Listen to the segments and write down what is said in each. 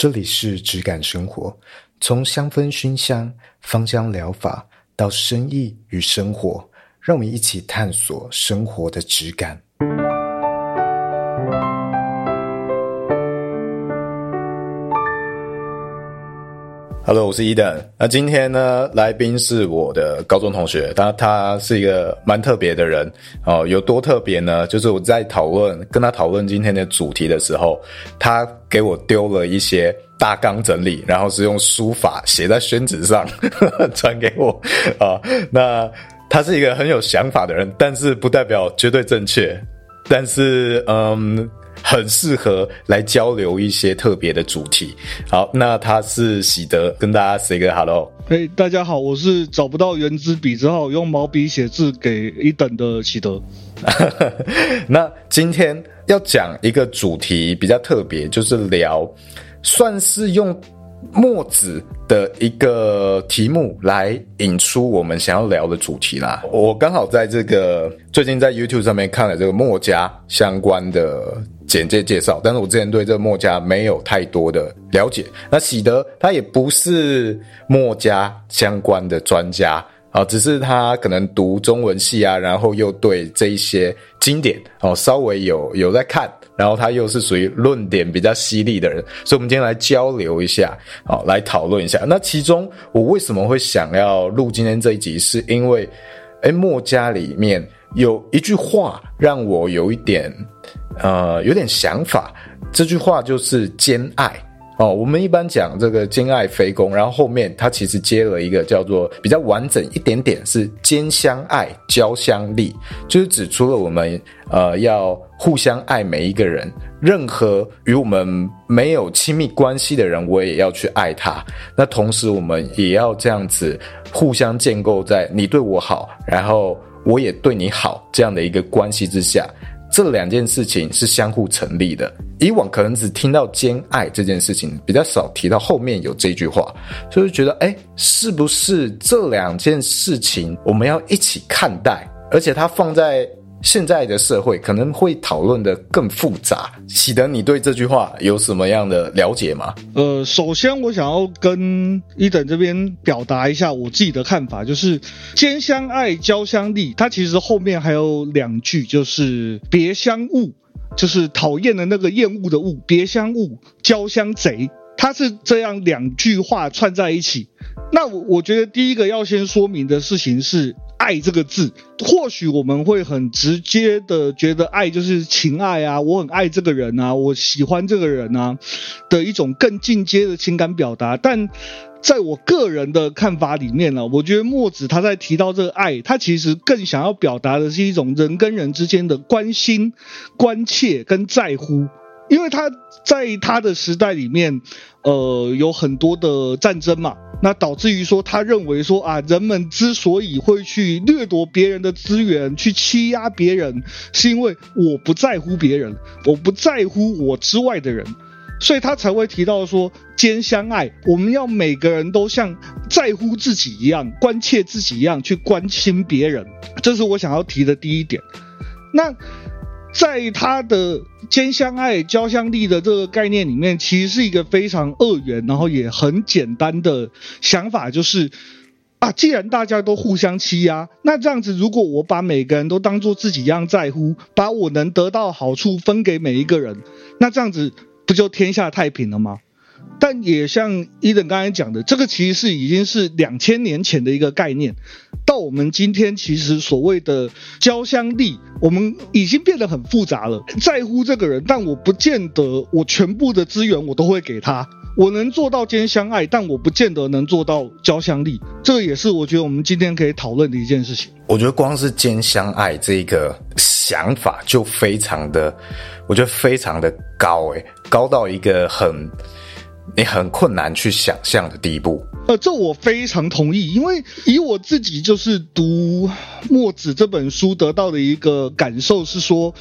这里是质感生活，从香氛熏香、芳香疗法到生意与生活，让我们一起探索生活的质感。Hello，我是伊登。那今天呢，来宾是我的高中同学，他他是一个蛮特别的人哦。有多特别呢？就是我在讨论跟他讨论今天的主题的时候，他给我丢了一些大纲整理，然后是用书法写在宣纸上 传给我啊。那他是一个很有想法的人，但是不代表绝对正确。但是，嗯。很适合来交流一些特别的主题。好，那他是喜德，跟大家 say 个 hello。嘿，大家好，我是找不到圆珠笔，只好用毛笔写字给一等的喜德。那今天要讲一个主题比较特别，就是聊，算是用。墨子的一个题目来引出我们想要聊的主题啦。我刚好在这个最近在 YouTube 上面看了这个墨家相关的简介介绍，但是我之前对这个墨家没有太多的了解。那喜德他也不是墨家相关的专家啊，只是他可能读中文系啊，然后又对这一些经典哦稍微有有在看。然后他又是属于论点比较犀利的人，所以我们今天来交流一下，好，来讨论一下。那其中我为什么会想要录今天这一集，是因为，诶，墨家里面有一句话让我有一点，呃，有点想法。这句话就是兼爱。哦，我们一般讲这个兼爱非攻，然后后面他其实接了一个叫做比较完整一点点，是兼相爱，交相利，就是指除了我们呃要互相爱每一个人，任何与我们没有亲密关系的人，我也要去爱他。那同时我们也要这样子互相建构在你对我好，然后我也对你好这样的一个关系之下。这两件事情是相互成立的。以往可能只听到兼爱这件事情，比较少提到后面有这句话，就是觉得，诶，是不是这两件事情我们要一起看待？而且它放在。现在的社会可能会讨论的更复杂。喜得，你对这句话有什么样的了解吗？呃，首先我想要跟一等这边表达一下我自己的看法，就是兼相爱，交相利。它其实后面还有两句，就是别相恶，就是讨厌的那个厌恶的恶，别相恶，交相贼。它是这样两句话串在一起。那我我觉得第一个要先说明的事情是。爱这个字，或许我们会很直接的觉得爱就是情爱啊，我很爱这个人啊，我喜欢这个人啊的一种更进阶的情感表达。但在我个人的看法里面呢，我觉得墨子他在提到这个爱，他其实更想要表达的是一种人跟人之间的关心、关切跟在乎。因为他在他的时代里面，呃，有很多的战争嘛，那导致于说，他认为说啊，人们之所以会去掠夺别人的资源，去欺压别人，是因为我不在乎别人，我不在乎我之外的人，所以他才会提到说，兼相爱，我们要每个人都像在乎自己一样，关切自己一样去关心别人，这是我想要提的第一点。那。在他的兼相爱、交相利的这个概念里面，其实是一个非常恶缘，然后也很简单的想法，就是啊，既然大家都互相欺压，那这样子，如果我把每个人都当做自己一样在乎，把我能得到好处分给每一个人，那这样子不就天下太平了吗？但也像伊登刚才讲的，这个其实是已经是两千年前的一个概念。到我们今天，其实所谓的交相利，我们已经变得很复杂了。在乎这个人，但我不见得我全部的资源我都会给他。我能做到兼相爱，但我不见得能做到交相利。这个也是我觉得我们今天可以讨论的一件事情。我觉得光是兼相爱这一个想法就非常的，我觉得非常的高诶，高到一个很。你很困难去想象的地步，呃，这我非常同意，因为以我自己就是读墨子这本书得到的一个感受是说，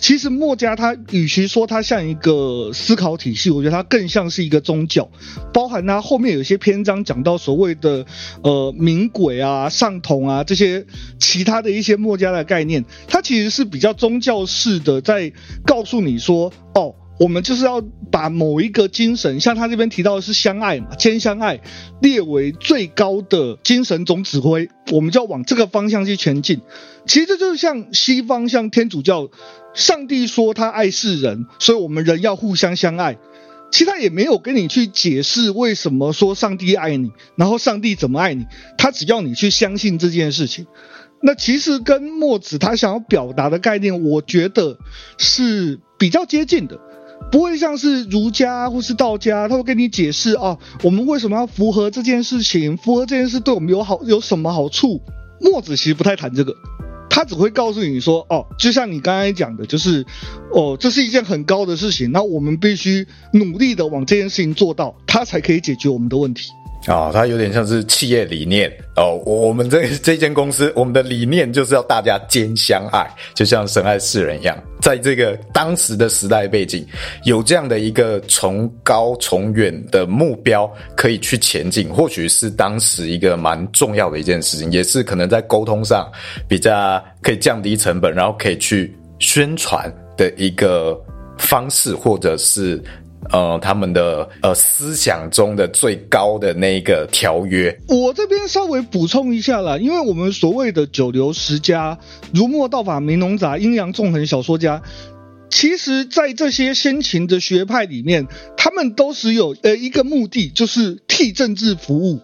其实墨家他与其说他像一个思考体系，我觉得他更像是一个宗教，包含他后面有些篇章讲到所谓的呃冥鬼啊、上同啊这些其他的一些墨家的概念，它其实是比较宗教式的，在告诉你说，哦。我们就是要把某一个精神，像他这边提到的是相爱嘛，兼相爱列为最高的精神总指挥，我们就要往这个方向去前进。其实这就是像西方，像天主教，上帝说他爱世人，所以我们人要互相相爱。其实他也没有跟你去解释为什么说上帝爱你，然后上帝怎么爱你，他只要你去相信这件事情。那其实跟墨子他想要表达的概念，我觉得是比较接近的，不会像是儒家或是道家，他会跟你解释啊，我们为什么要符合这件事情，符合这件事对我们有好有什么好处？墨子其实不太谈这个。他只会告诉你说，哦，就像你刚才讲的，就是，哦，这是一件很高的事情，那我们必须努力的往这件事情做到，它才可以解决我们的问题。哦，它有点像是企业理念哦。我们这 这间公司，我们的理念就是要大家兼相爱，就像神爱世人一样。在这个当时的时代背景，有这样的一个崇高崇远的目标可以去前进，或许是当时一个蛮重要的一件事情，也是可能在沟通上比较可以降低成本，然后可以去宣传的一个方式，或者是。呃，他们的呃思想中的最高的那一个条约，我这边稍微补充一下啦，因为我们所谓的九流十家、儒墨道法明农杂、阴阳纵横小说家，其实，在这些先秦的学派里面，他们都是有呃一个目的，就是替政治服务。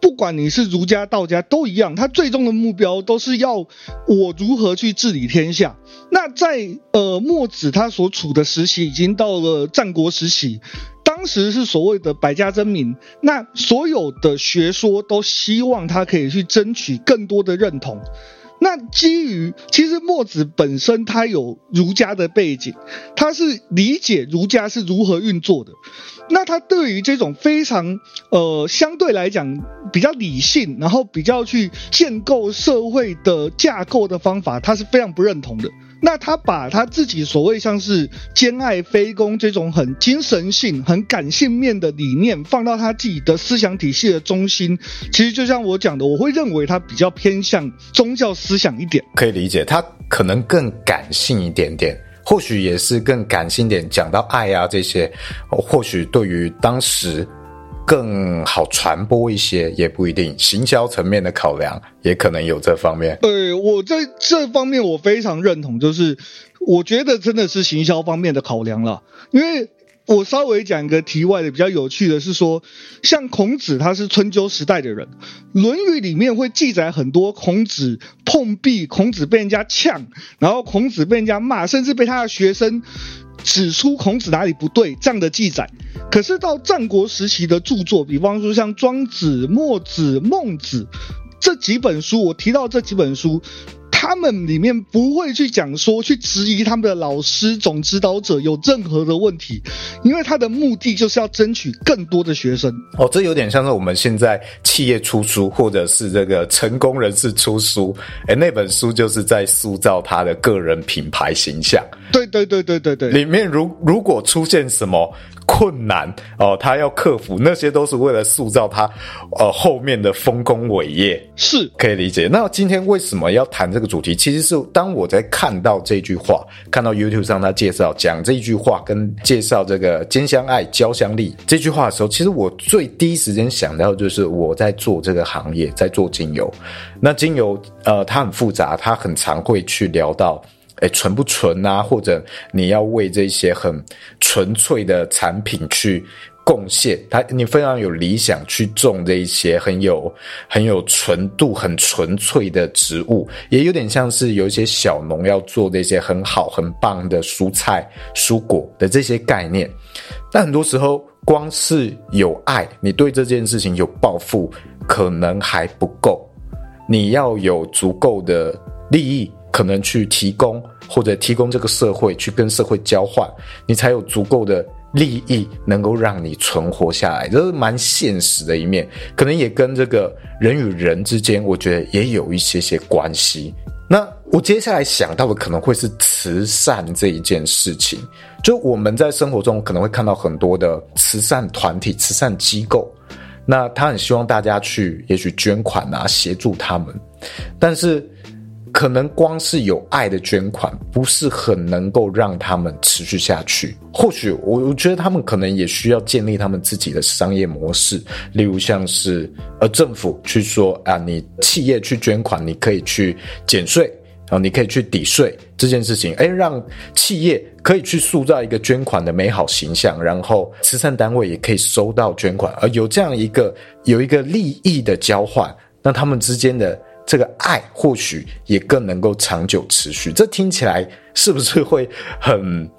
不管你是儒家、道家都一样，他最终的目标都是要我如何去治理天下。那在呃墨子他所处的时期，已经到了战国时期，当时是所谓的百家争鸣，那所有的学说都希望他可以去争取更多的认同。那基于其实墨子本身他有儒家的背景，他是理解儒家是如何运作的。那他对于这种非常呃相对来讲比较理性，然后比较去建构社会的架构的方法，他是非常不认同的。那他把他自己所谓像是兼爱非攻这种很精神性、很感性面的理念放到他自己的思想体系的中心，其实就像我讲的，我会认为他比较偏向宗教思想一点。可以理解，他可能更感性一点点。或许也是更感性点，讲到爱啊这些，或许对于当时更好传播一些，也不一定。行销层面的考量也可能有这方面。对，我在这方面我非常认同，就是我觉得真的是行销方面的考量了，因为。我稍微讲一个题外的比较有趣的是说，像孔子他是春秋时代的人，《论语》里面会记载很多孔子碰壁、孔子被人家呛，然后孔子被人家骂，甚至被他的学生指出孔子哪里不对这样的记载。可是到战国时期的著作，比方说像庄子、墨子、孟子这几本书，我提到这几本书。他们里面不会去讲说去质疑他们的老师总指导者有任何的问题，因为他的目的就是要争取更多的学生。哦，这有点像是我们现在企业出书，或者是这个成功人士出书，诶，那本书就是在塑造他的个人品牌形象。对对对对对对，里面如如果出现什么困难哦，他要克服，那些都是为了塑造他呃后面的丰功伟业，是可以理解。那今天为什么要谈这个主题？其实是当我在看到这句话，看到 YouTube 上他介绍讲这句话，跟介绍这个兼相爱、交相利这句话的时候，其实我最第一时间想到就是我在做这个行业，在做精油。那精油呃，它很复杂，它很常会去聊到。诶，纯不纯啊？或者你要为这些很纯粹的产品去贡献，它你非常有理想去种这一些很有很有纯度、很纯粹的植物，也有点像是有一些小农要做这些很好很棒的蔬菜、蔬果的这些概念。但很多时候，光是有爱，你对这件事情有抱负，可能还不够，你要有足够的利益。可能去提供或者提供这个社会去跟社会交换，你才有足够的利益能够让你存活下来，这是蛮现实的一面。可能也跟这个人与人之间，我觉得也有一些些关系。那我接下来想到的可能会是慈善这一件事情，就我们在生活中可能会看到很多的慈善团体、慈善机构，那他很希望大家去，也许捐款啊，协助他们，但是。可能光是有爱的捐款，不是很能够让他们持续下去。或许我我觉得他们可能也需要建立他们自己的商业模式，例如像是呃政府去说啊，你企业去捐款，你可以去减税，然后你可以去抵税这件事情，诶，让企业可以去塑造一个捐款的美好形象，然后慈善单位也可以收到捐款，而有这样一个有一个利益的交换，那他们之间的。这个爱或许也更能够长久持续，这听起来是不是会很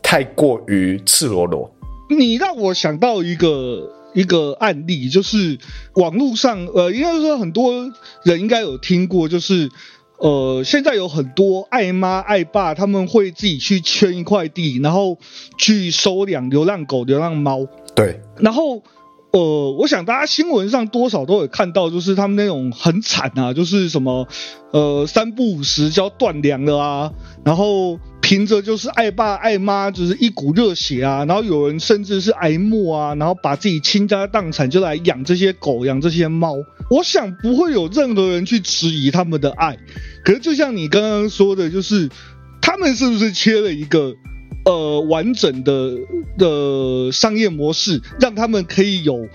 太过于赤裸裸？你让我想到一个一个案例，就是网络上呃，应该说很多人应该有听过，就是呃，现在有很多爱妈爱爸，他们会自己去圈一块地，然后去收养流浪狗、流浪猫。对，然后。呃，我想大家新闻上多少都有看到，就是他们那种很惨啊，就是什么，呃，三不五时就要断粮了啊，然后凭着就是爱爸爱妈，就是一股热血啊，然后有人甚至是挨骂啊，然后把自己倾家荡产就来养这些狗，养这些猫。我想不会有任何人去质疑他们的爱，可是就像你刚刚说的，就是他们是不是缺了一个？呃，完整的的商业模式，让他们可以有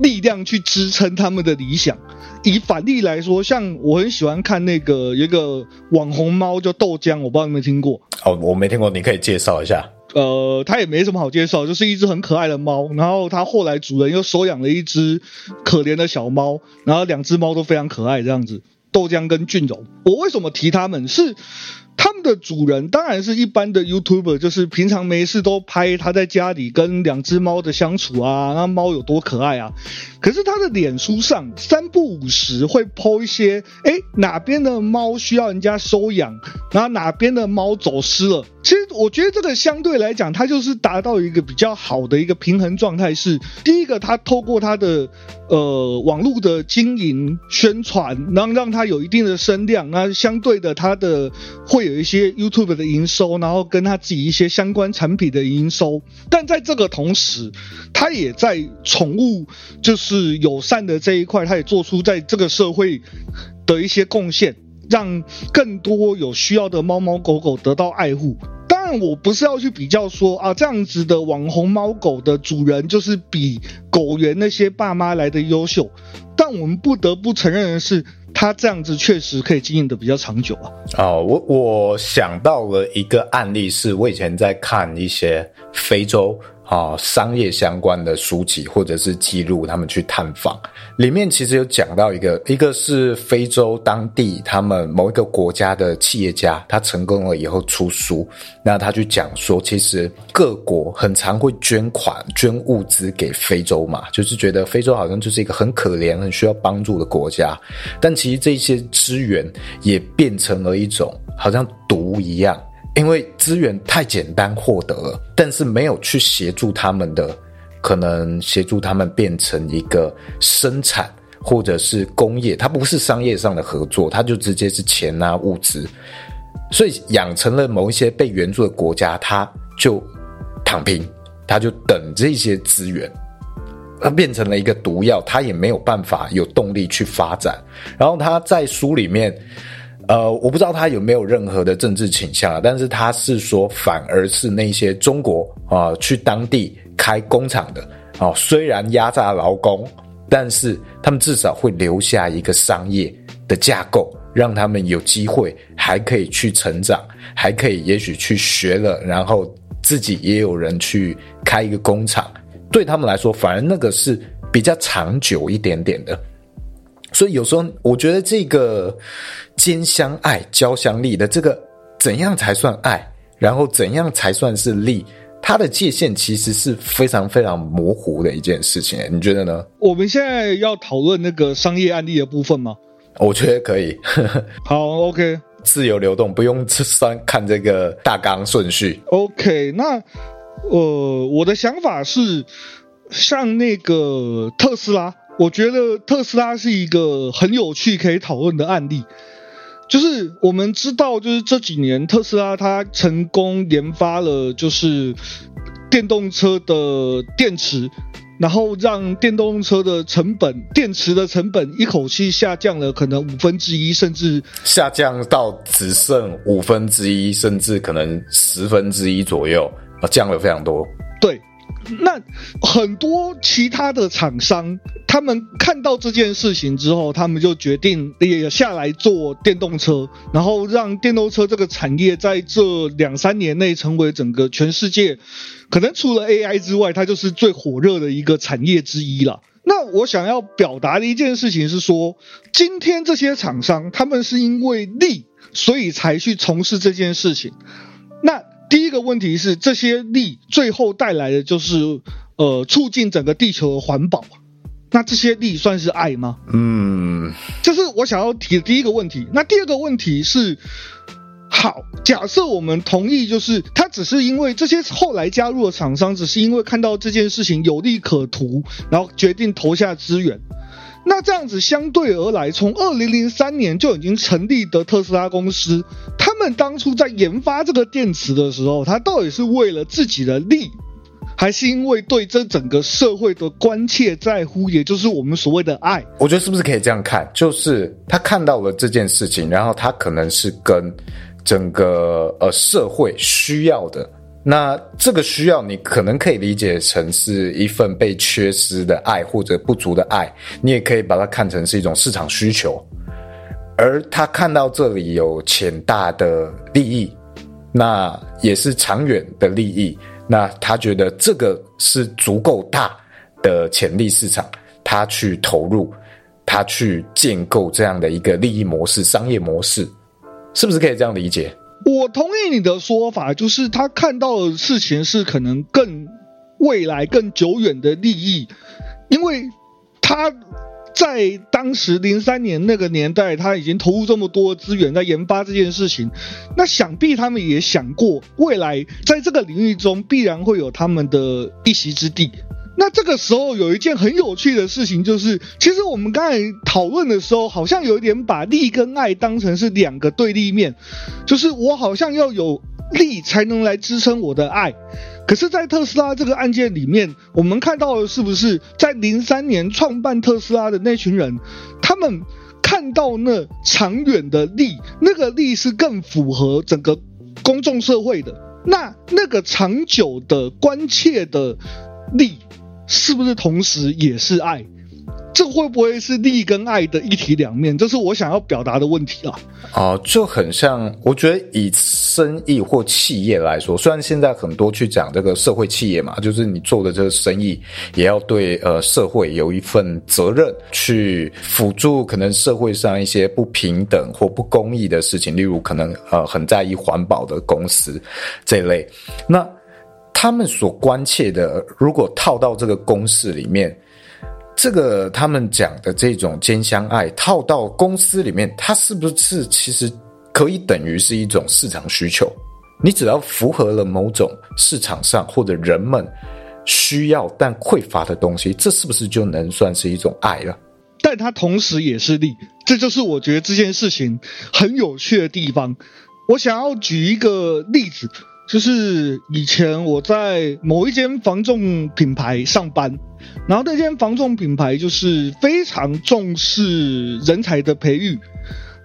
力量去支撑他们的理想。以反例来说，像我很喜欢看那个有一个网红猫叫豆浆，我不知道你有没有听过。哦，我没听过，你可以介绍一下。呃，它也没什么好介绍，就是一只很可爱的猫。然后它后来主人又收养了一只可怜的小猫，然后两只猫都非常可爱，这样子。豆浆跟俊荣，我为什么提他们是？他们的主人当然是一般的 YouTuber，就是平常没事都拍他在家里跟两只猫的相处啊，那猫有多可爱啊。可是他的脸书上三不五时会 po 一些，哎，哪边的猫需要人家收养，然后哪边的猫走失了。其实我觉得这个相对来讲，它就是达到一个比较好的一个平衡状态。是第一个，他透过他的呃网络的经营宣传，然后让他有一定的声量，那相对的他的会有一些 YouTube 的营收，然后跟他自己一些相关产品的营收。但在这个同时，他也在宠物就是友善的这一块，他也做出在这个社会的一些贡献，让更多有需要的猫猫狗狗得到爱护。但我不是要去比较说啊，这样子的网红猫狗的主人就是比狗园那些爸妈来的优秀。但我们不得不承认的是，它这样子确实可以经营的比较长久啊。哦，我我想到了一个案例，是我以前在看一些非洲。啊、商业相关的书籍或者是记录，他们去探访，里面其实有讲到一个，一个是非洲当地他们某一个国家的企业家，他成功了以后出书，那他去讲说，其实各国很常会捐款、捐物资给非洲嘛，就是觉得非洲好像就是一个很可怜、很需要帮助的国家，但其实这些资源也变成了一种好像毒一样。因为资源太简单获得了，但是没有去协助他们的，可能协助他们变成一个生产或者是工业，它不是商业上的合作，它就直接是钱啊物资，所以养成了某一些被援助的国家，它就躺平，它就等这些资源，它变成了一个毒药，它也没有办法有动力去发展。然后他在书里面。呃，我不知道他有没有任何的政治倾向啊，但是他是说，反而是那些中国啊、去当地开工厂的啊、虽然压榨劳工，但是他们至少会留下一个商业的架构，让他们有机会还可以去成长，还可以也许去学了，然后自己也有人去开一个工厂，对他们来说，反而那个是比较长久一点点的。所以有时候我觉得这个兼相爱、交相利的这个怎样才算爱，然后怎样才算是利，它的界限其实是非常非常模糊的一件事情。你觉得呢？我们现在要讨论那个商业案例的部分吗？我觉得可以。好，OK，自由流动，不用算看这个大纲顺序。OK，那呃，我的想法是像那个特斯拉。我觉得特斯拉是一个很有趣可以讨论的案例，就是我们知道，就是这几年特斯拉它成功研发了就是电动车的电池，然后让电动车的成本、电池的成本一口气下降了可能五分之一，甚至下降到只剩五分之一，甚至可能十分之一左右，啊，降了非常多。那很多其他的厂商，他们看到这件事情之后，他们就决定也下来做电动车，然后让电动车这个产业在这两三年内成为整个全世界，可能除了 AI 之外，它就是最火热的一个产业之一了。那我想要表达的一件事情是说，今天这些厂商他们是因为利，所以才去从事这件事情。那。第一个问题是，这些力最后带来的就是，呃，促进整个地球的环保。那这些力算是爱吗？嗯，这是我想要提的第一个问题。那第二个问题是，好，假设我们同意，就是他只是因为这些后来加入的厂商，只是因为看到这件事情有利可图，然后决定投下资源。那这样子相对而来，从二零零三年就已经成立的特斯拉公司，他们当初在研发这个电池的时候，他到底是为了自己的利，还是因为对这整个社会的关切在乎，也就是我们所谓的爱？我觉得是不是可以这样看？就是他看到了这件事情，然后他可能是跟整个呃社会需要的。那这个需要，你可能可以理解成是一份被缺失的爱或者不足的爱，你也可以把它看成是一种市场需求。而他看到这里有潜大的利益，那也是长远的利益，那他觉得这个是足够大的潜力市场，他去投入，他去建构这样的一个利益模式、商业模式，是不是可以这样理解？我同意你的说法，就是他看到的事情是可能更未来、更久远的利益，因为他在当时零三年那个年代，他已经投入这么多资源在研发这件事情，那想必他们也想过，未来在这个领域中必然会有他们的一席之地。那这个时候有一件很有趣的事情，就是其实我们刚才讨论的时候，好像有一点把利跟爱当成是两个对立面，就是我好像要有利才能来支撑我的爱。可是，在特斯拉这个案件里面，我们看到的是不是在零三年创办特斯拉的那群人，他们看到那长远的利，那个利是更符合整个公众社会的，那那个长久的关切的利。是不是同时也是爱？这会不会是利跟爱的一体两面？这是我想要表达的问题啊！哦，就很像，我觉得以生意或企业来说，虽然现在很多去讲这个社会企业嘛，就是你做的这个生意也要对呃社会有一份责任，去辅助可能社会上一些不平等或不公义的事情，例如可能呃很在意环保的公司这类，那。他们所关切的，如果套到这个公式里面，这个他们讲的这种兼相爱，套到公司里面，它是不是其实可以等于是一种市场需求？你只要符合了某种市场上或者人们需要但匮乏的东西，这是不是就能算是一种爱了？但它同时也是利，这就是我觉得这件事情很有趣的地方。我想要举一个例子。就是以前我在某一间房仲品牌上班，然后那间房仲品牌就是非常重视人才的培育，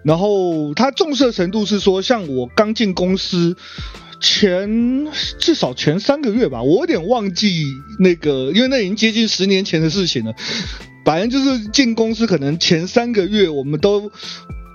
然后他重视的程度是说，像我刚进公司前至少前三个月吧，我有点忘记那个，因为那已经接近十年前的事情了。反正就是进公司可能前三个月，我们都。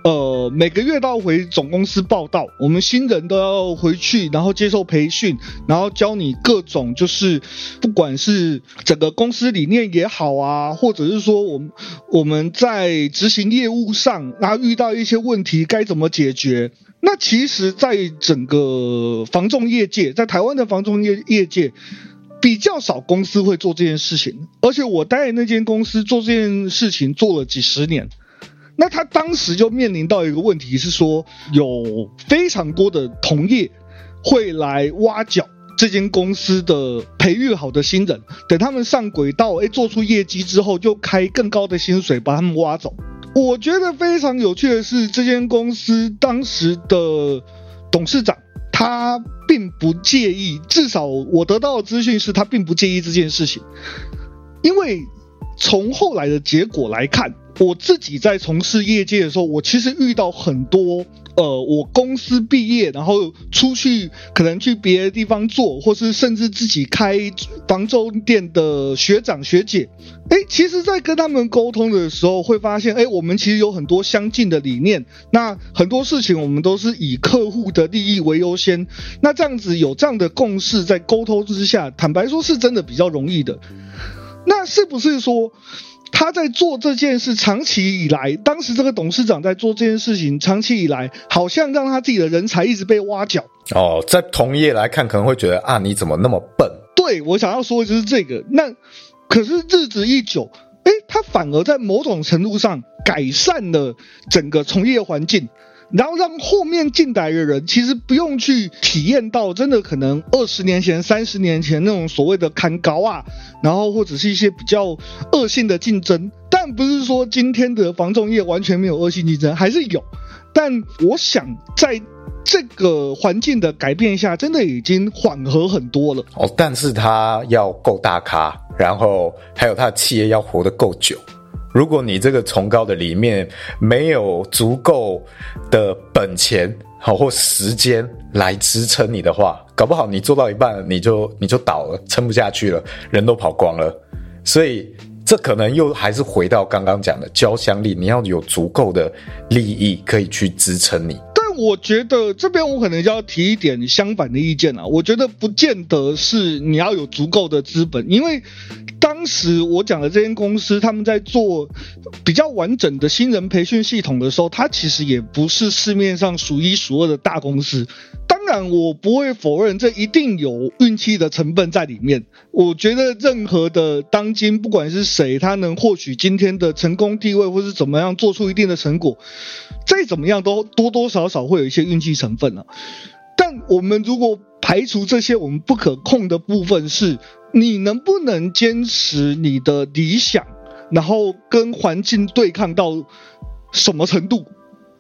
呃，每个月都要回总公司报到，我们新人都要回去，然后接受培训，然后教你各种，就是不管是整个公司理念也好啊，或者是说我们我们在执行业务上，然后遇到一些问题该怎么解决。那其实，在整个房仲业界，在台湾的房仲业业界，比较少公司会做这件事情，而且我待在那间公司做这件事情做了几十年。那他当时就面临到一个问题是说，有非常多的同业会来挖角这间公司的培育好的新人，等他们上轨道，诶，做出业绩之后，就开更高的薪水把他们挖走。我觉得非常有趣的是，这间公司当时的董事长他并不介意，至少我得到的资讯是他并不介意这件事情。因为从后来的结果来看，我自己在从事业界的时候，我其实遇到很多。呃，我公司毕业，然后出去可能去别的地方做，或是甚至自己开房中店的学长学姐，哎，其实，在跟他们沟通的时候，会发现，哎，我们其实有很多相近的理念。那很多事情，我们都是以客户的利益为优先。那这样子有这样的共识，在沟通之下，坦白说，是真的比较容易的。那是不是说？他在做这件事，长期以来，当时这个董事长在做这件事情，长期以来，好像让他自己的人才一直被挖角。哦，在同业来看，可能会觉得啊，你怎么那么笨？对，我想要说的就是这个。那可是日子一久，诶，他反而在某种程度上改善了整个从业环境。然后让后面进来的人其实不用去体验到真的可能二十年前、三十年前那种所谓的砍高啊，然后或者是一些比较恶性的竞争。但不是说今天的房仲业完全没有恶性竞争，还是有。但我想在这个环境的改变下，真的已经缓和很多了。哦，但是他要够大咖，然后还有他的企业要活得够久。如果你这个崇高的理念没有足够的本钱好或时间来支撑你的话，搞不好你做到一半你就你就倒了，撑不下去了，人都跑光了。所以这可能又还是回到刚刚讲的交相力，你要有足够的利益可以去支撑你。但我觉得这边我可能就要提一点相反的意见啊，我觉得不见得是你要有足够的资本，因为。当时我讲的这间公司，他们在做比较完整的新人培训系统的时候，它其实也不是市面上数一数二的大公司。当然，我不会否认这一定有运气的成分在里面。我觉得任何的当今，不管是谁，他能获取今天的成功地位，或是怎么样做出一定的成果，再怎么样都多多少少会有一些运气成分了。但我们如果排除这些我们不可控的部分，是。你能不能坚持你的理想，然后跟环境对抗到什么程度？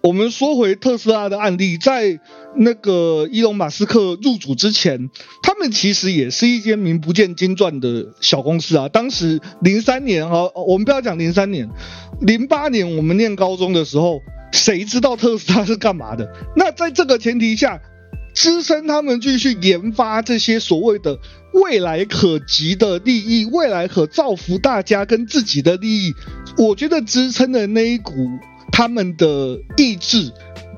我们说回特斯拉的案例，在那个伊隆马斯克入主之前，他们其实也是一间名不见经传的小公司啊。当时零三年啊，我们不要讲零三年，零八年我们念高中的时候，谁知道特斯拉是干嘛的？那在这个前提下，支撑他们继续研发这些所谓的。未来可及的利益，未来可造福大家跟自己的利益，我觉得支撑的那一股他们的意志，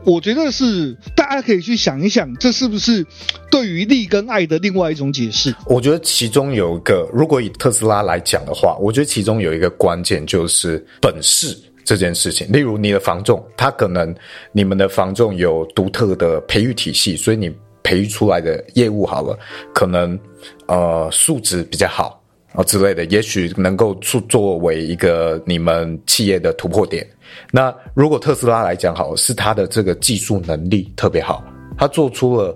我觉得是大家可以去想一想，这是不是对于利跟爱的另外一种解释？我觉得其中有一个，如果以特斯拉来讲的话，我觉得其中有一个关键就是本事这件事情。例如你的房仲，他可能你们的房仲有独特的培育体系，所以你。培育出来的业务好了，可能呃素质比较好啊之类的，也许能够作作为一个你们企业的突破点。那如果特斯拉来讲好，是它的这个技术能力特别好，它做出了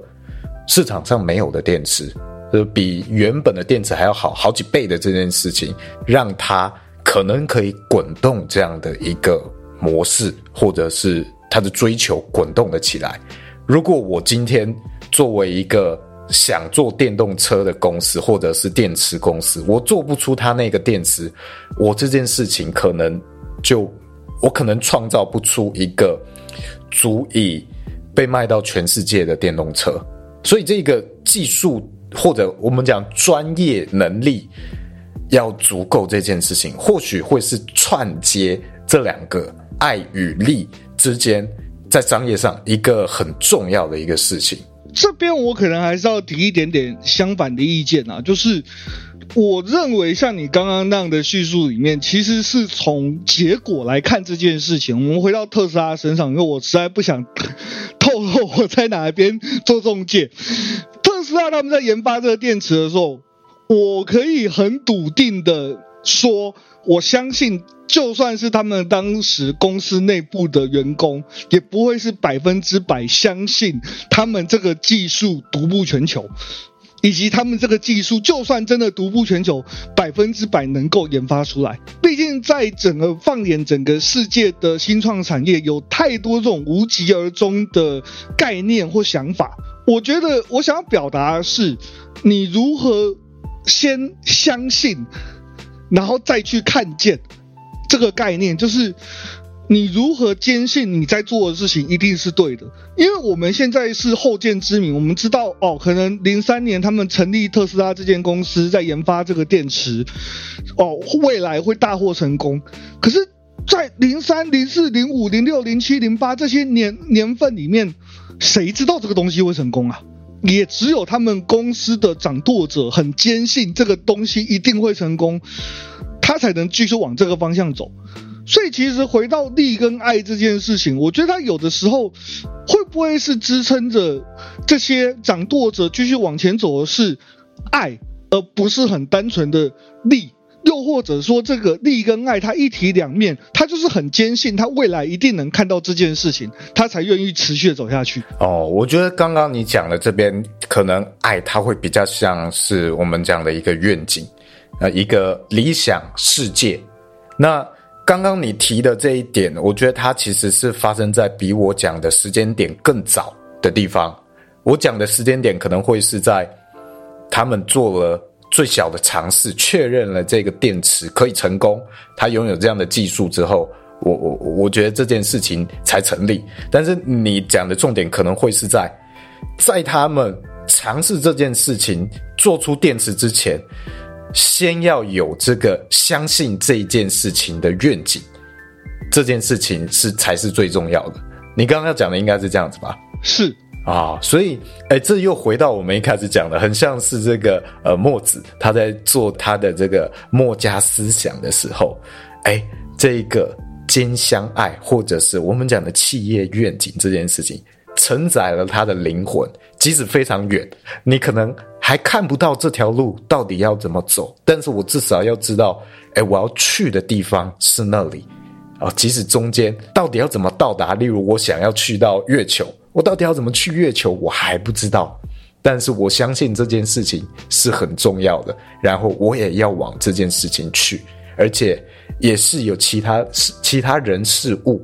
市场上没有的电池，呃，比原本的电池还要好好几倍的这件事情，让它可能可以滚动这样的一个模式，或者是它的追求滚动了起来。如果我今天作为一个想做电动车的公司，或者是电池公司，我做不出它那个电池，我这件事情可能就我可能创造不出一个足以被卖到全世界的电动车。所以这个技术或者我们讲专业能力要足够，这件事情或许会是串接这两个爱与利之间，在商业上一个很重要的一个事情。这边我可能还是要提一点点相反的意见啊，就是我认为像你刚刚那样的叙述里面，其实是从结果来看这件事情。我们回到特斯拉身上，因为我实在不想透露我在哪一边做中介。特斯拉他们在研发这个电池的时候，我可以很笃定的说，我相信。就算是他们当时公司内部的员工，也不会是百分之百相信他们这个技术独步全球，以及他们这个技术就算真的独步全球，百分之百能够研发出来。毕竟在整个放眼整个世界的新创产业，有太多这种无疾而终的概念或想法。我觉得我想要表达的是，你如何先相信。然后再去看见这个概念，就是你如何坚信你在做的事情一定是对的。因为我们现在是后见之明，我们知道哦，可能零三年他们成立特斯拉这间公司在研发这个电池，哦，未来会大获成功。可是，在零三、零四、零五、零六、零七、零八这些年年份里面，谁知道这个东西会成功啊？也只有他们公司的掌舵者很坚信这个东西一定会成功，他才能继续往这个方向走。所以，其实回到利跟爱这件事情，我觉得他有的时候会不会是支撑着这些掌舵者继续往前走的是爱，而不是很单纯的利。又或者说，这个利跟爱，他一体两面，他就是很坚信他未来一定能看到这件事情，他才愿意持续的走下去。哦，我觉得刚刚你讲的这边，可能爱他会比较像是我们讲的一个愿景，呃，一个理想世界。那刚刚你提的这一点，我觉得它其实是发生在比我讲的时间点更早的地方。我讲的时间点可能会是在他们做了。最小的尝试确认了这个电池可以成功，他拥有这样的技术之后，我我我觉得这件事情才成立。但是你讲的重点可能会是在，在他们尝试这件事情做出电池之前，先要有这个相信这件事情的愿景，这件事情是才是最重要的。你刚刚要讲的应该是这样子吧？是。啊、所以，哎，这又回到我们一开始讲的，很像是这个呃，墨子他在做他的这个墨家思想的时候，哎，这个兼相爱，或者是我们讲的企业愿景这件事情，承载了他的灵魂，即使非常远，你可能还看不到这条路到底要怎么走，但是我至少要知道，哎，我要去的地方是那里，啊、即使中间到底要怎么到达，例如我想要去到月球。我到底要怎么去月球？我还不知道，但是我相信这件事情是很重要的，然后我也要往这件事情去，而且也是有其他其他人事物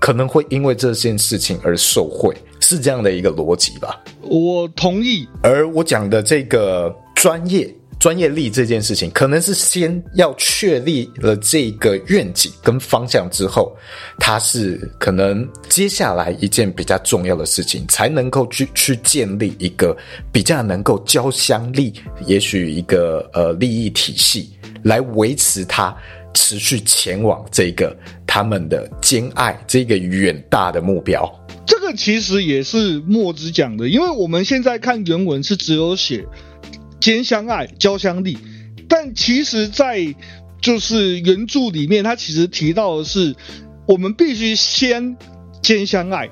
可能会因为这件事情而受贿，是这样的一个逻辑吧？我同意。而我讲的这个专业。专业力这件事情，可能是先要确立了这个愿景跟方向之后，它是可能接下来一件比较重要的事情，才能够去去建立一个比较能够交相利，也许一个呃利益体系，来维持它持续前往这个他们的兼爱这个远大的目标。这个其实也是墨子讲的，因为我们现在看原文是只有写。兼相爱，交相利，但其实，在就是原著里面，他其实提到的是，我们必须先兼相爱，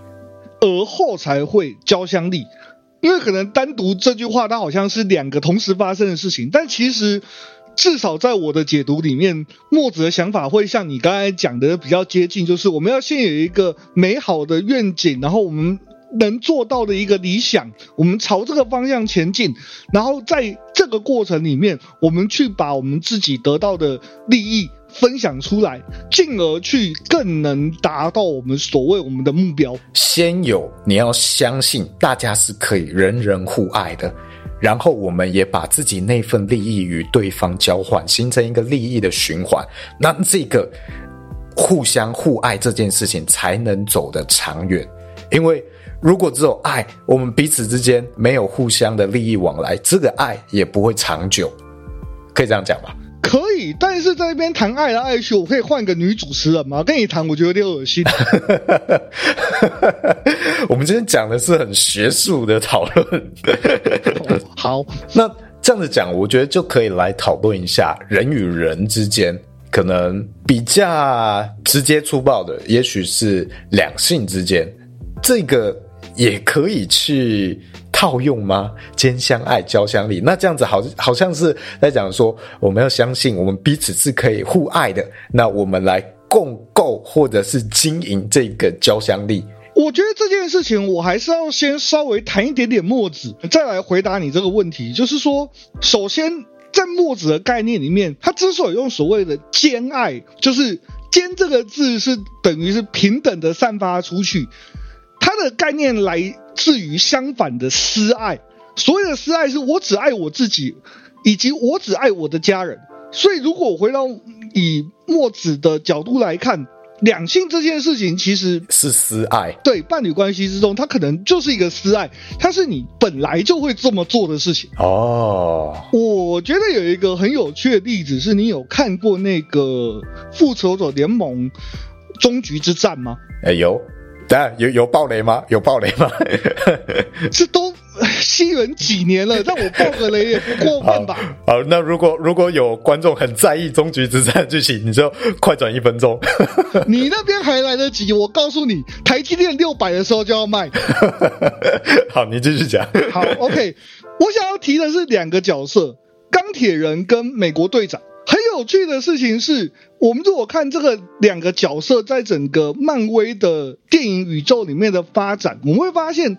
而后才会交相利。因为可能单独这句话，它好像是两个同时发生的事情，但其实至少在我的解读里面，墨子的想法会像你刚才讲的比较接近，就是我们要先有一个美好的愿景，然后我们。能做到的一个理想，我们朝这个方向前进，然后在这个过程里面，我们去把我们自己得到的利益分享出来，进而去更能达到我们所谓我们的目标。先有你要相信大家是可以人人互爱的，然后我们也把自己那份利益与对方交换，形成一个利益的循环。那这个互相互爱这件事情才能走得长远，因为。如果只有爱，我们彼此之间没有互相的利益往来，这个爱也不会长久，可以这样讲吧？可以，但是在那边谈爱来爱去，我可以换个女主持人吗？跟你谈，我觉得有点恶心。我们今天讲的是很学术的讨论。好，那这样子讲，我觉得就可以来讨论一下人与人之间可能比较直接粗暴的，也许是两性之间这个。也可以去套用吗？兼相爱，交相利。那这样子好，好像是在讲说，我们要相信我们彼此是可以互爱的。那我们来共构或者是经营这个交相利。我觉得这件事情，我还是要先稍微谈一点点墨子，再来回答你这个问题。就是说，首先在墨子的概念里面，他之所以用所谓的兼爱，就是“兼”这个字是等于是平等的散发出去。它的概念来自于相反的私爱，所谓的私爱是我只爱我自己，以及我只爱我的家人。所以如果我回到以墨子的角度来看。两性这件事情其实是私爱，对伴侣关系之中，它可能就是一个私爱，它是你本来就会这么做的事情。哦，我觉得有一个很有趣的例子，是你有看过那个《复仇者联盟：终局之战》吗？哎，有，等下有有暴雷吗？有暴雷吗？这都。西元几年了，让我爆个雷也不过分吧？好，好，那如果如果有观众很在意终局之战剧情，你就快转一分钟。你那边还来得及，我告诉你，台积电六百的时候就要卖。好，你继续讲。好，OK，我想要提的是两个角色：钢铁人跟美国队长。有趣的事情是，我们如果看这个两个角色在整个漫威的电影宇宙里面的发展，我们会发现。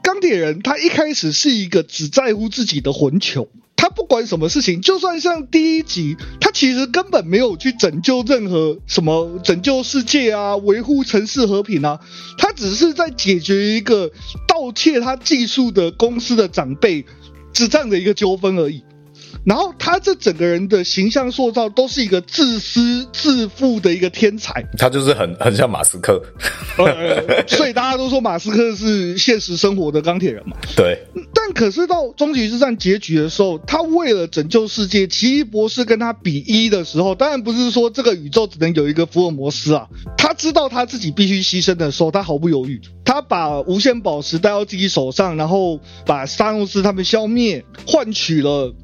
钢铁人他一开始是一个只在乎自己的混球，他不管什么事情，就算像第一集，他其实根本没有去拯救任何什么拯救世界啊，维护城市和平啊，他只是在解决一个盗窃他技术的公司的长辈，只这样的一个纠纷而已。然后他这整个人的形象塑造都是一个自私自负的一个天才，他就是很很像马斯克，呃，所以大家都说马斯克是现实生活的钢铁人嘛。对，但可是到终极之战结局的时候，他为了拯救世界，奇异博士跟他比一的时候，当然不是说这个宇宙只能有一个福尔摩斯啊，他知道他自己必须牺牲的时候，他毫不犹豫，他把无限宝石带到自己手上，然后把萨诺斯他们消灭，换取了。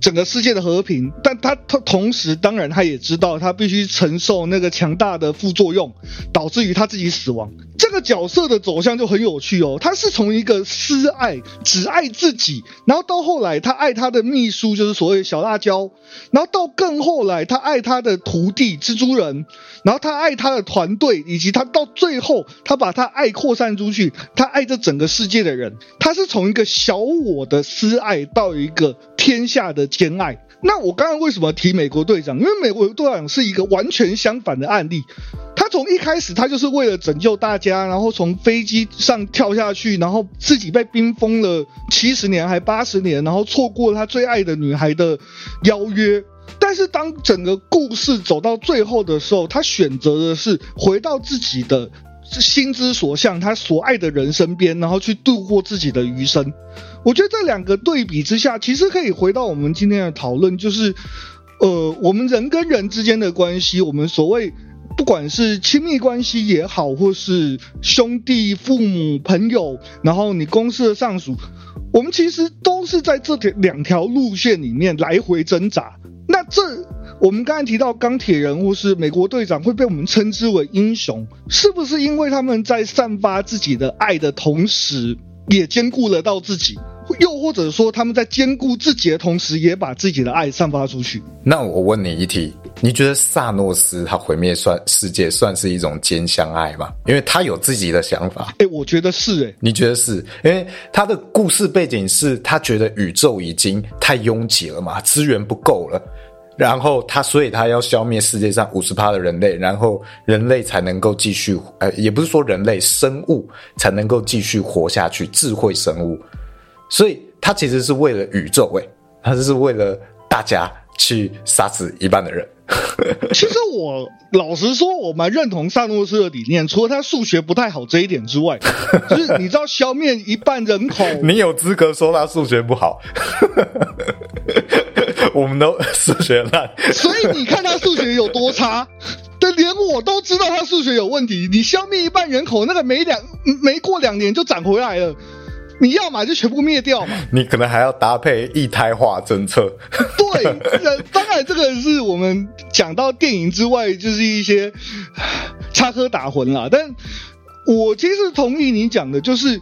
整个世界的和平，但他他同时当然他也知道，他必须承受那个强大的副作用，导致于他自己死亡。这个角色的走向就很有趣哦，他是从一个私爱，只爱自己，然后到后来他爱他的秘书，就是所谓小辣椒，然后到更后来他爱他的徒弟蜘蛛人，然后他爱他的团队，以及他到最后他把他爱扩散出去，他爱这整个世界的人，他是从一个小我的私爱到一个天下的兼爱。那我刚刚为什么提美国队长？因为美国队长是一个完全相反的案例。他从一开始，他就是为了拯救大家，然后从飞机上跳下去，然后自己被冰封了七十年还八十年，然后错过了他最爱的女孩的邀约。但是当整个故事走到最后的时候，他选择的是回到自己的心之所向，他所爱的人身边，然后去度过自己的余生。我觉得这两个对比之下，其实可以回到我们今天的讨论，就是，呃，我们人跟人之间的关系，我们所谓不管是亲密关系也好，或是兄弟、父母、朋友，然后你公司的上属，我们其实都是在这条两条路线里面来回挣扎。那这我们刚才提到钢铁人或是美国队长会被我们称之为英雄，是不是因为他们在散发自己的爱的同时，也兼顾了到自己？又或者说，他们在兼顾自己的同时，也把自己的爱散发出去。那我问你一题，你觉得萨诺斯他毁灭算世界算是一种兼相爱吗？因为他有自己的想法。哎、欸，我觉得是、欸。哎，你觉得是？因为他的故事背景是他觉得宇宙已经太拥挤了嘛，资源不够了，然后他所以他要消灭世界上五十趴的人类，然后人类才能够继续，呃，也不是说人类生物才能够继续活下去，智慧生物。所以他其实是为了宇宙，诶，他就是为了大家去杀死一半的人。其实我老实说，我蛮认同萨诺斯的理念，除了他数学不太好这一点之外，就是你知道消灭一半人口，你有资格说他数学不好？我们都 数学烂，所以你看他数学有多差，但连我都知道他数学有问题。你消灭一半人口，那个没两没过两年就涨回来了。你要嘛就全部灭掉嘛，你可能还要搭配一胎化政策。对，当然这个是我们讲到电影之外，就是一些插科打诨啦。但我其实同意你讲的，就是